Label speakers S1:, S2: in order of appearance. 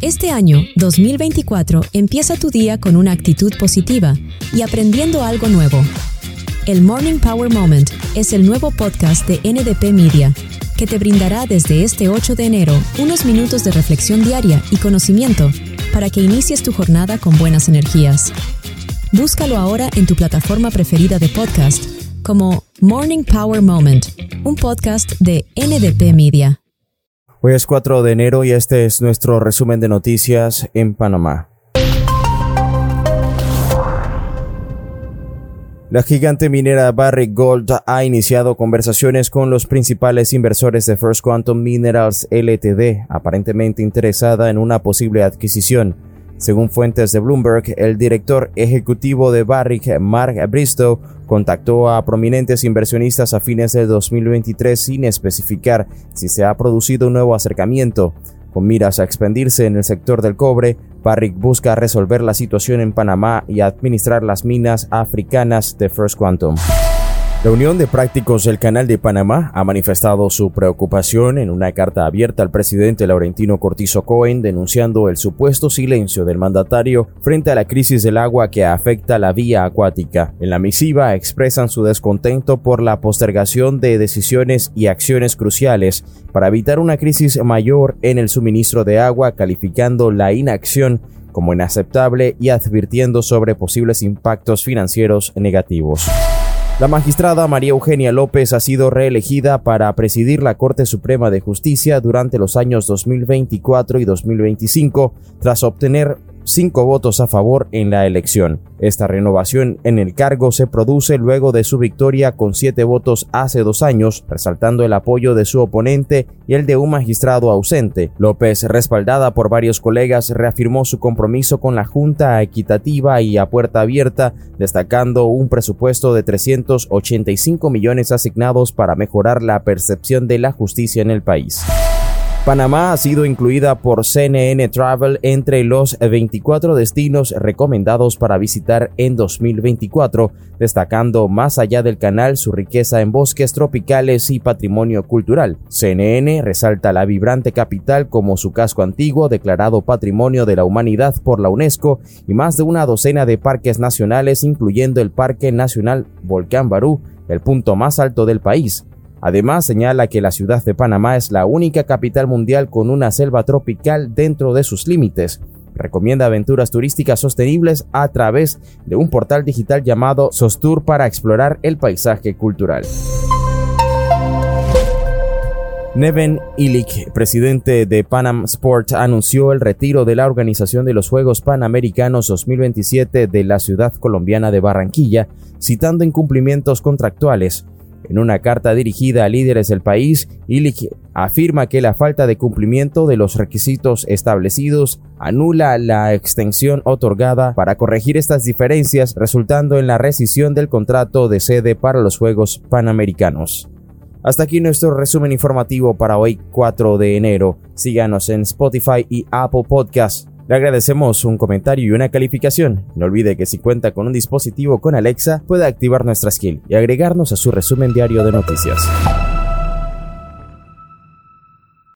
S1: Este año, 2024, empieza tu día con una actitud positiva y aprendiendo algo nuevo. El Morning Power Moment es el nuevo podcast de NDP Media, que te brindará desde este 8 de enero unos minutos de reflexión diaria y conocimiento para que inicies tu jornada con buenas energías. Búscalo ahora en tu plataforma preferida de podcast como Morning Power Moment, un podcast de NDP Media.
S2: Hoy es 4 de enero y este es nuestro resumen de noticias en Panamá. La gigante minera Barrick Gold ha iniciado conversaciones con los principales inversores de First Quantum Minerals LTD, aparentemente interesada en una posible adquisición. Según fuentes de Bloomberg, el director ejecutivo de Barrick, Mark Bristow, contactó a prominentes inversionistas a fines de 2023 sin especificar si se ha producido un nuevo acercamiento. Con miras a expandirse en el sector del cobre, Barrick busca resolver la situación en Panamá y administrar las minas africanas de First Quantum. La Unión de Prácticos del Canal de Panamá ha manifestado su preocupación en una carta abierta al presidente Laurentino Cortizo Cohen denunciando el supuesto silencio del mandatario frente a la crisis del agua que afecta la vía acuática. En la misiva expresan su descontento por la postergación de decisiones y acciones cruciales para evitar una crisis mayor en el suministro de agua, calificando la inacción como inaceptable y advirtiendo sobre posibles impactos financieros negativos. La magistrada María Eugenia López ha sido reelegida para presidir la Corte Suprema de Justicia durante los años 2024 y 2025 tras obtener cinco votos a favor en la elección. Esta renovación en el cargo se produce luego de su victoria con siete votos hace dos años, resaltando el apoyo de su oponente y el de un magistrado ausente. López, respaldada por varios colegas, reafirmó su compromiso con la Junta equitativa y a puerta abierta, destacando un presupuesto de 385 millones asignados para mejorar la percepción de la justicia en el país. Panamá ha sido incluida por CNN Travel entre los 24 destinos recomendados para visitar en 2024, destacando más allá del canal su riqueza en bosques tropicales y patrimonio cultural. CNN resalta la vibrante capital como su casco antiguo declarado Patrimonio de la Humanidad por la UNESCO y más de una docena de parques nacionales incluyendo el Parque Nacional Volcán Barú, el punto más alto del país. Además, señala que la ciudad de Panamá es la única capital mundial con una selva tropical dentro de sus límites. Recomienda aventuras turísticas sostenibles a través de un portal digital llamado Sostur para explorar el paisaje cultural. Neven Illich, presidente de Panam Sport, anunció el retiro de la organización de los Juegos Panamericanos 2027 de la ciudad colombiana de Barranquilla, citando incumplimientos contractuales. En una carta dirigida a líderes del país, Illich afirma que la falta de cumplimiento de los requisitos establecidos anula la extensión otorgada para corregir estas diferencias, resultando en la rescisión del contrato de sede para los Juegos Panamericanos. Hasta aquí nuestro resumen informativo para hoy 4 de enero. Síganos en Spotify y Apple Podcasts. Le agradecemos un comentario y una calificación. No olvide que si cuenta con un dispositivo con Alexa, puede activar nuestra skill y agregarnos a su resumen diario de noticias.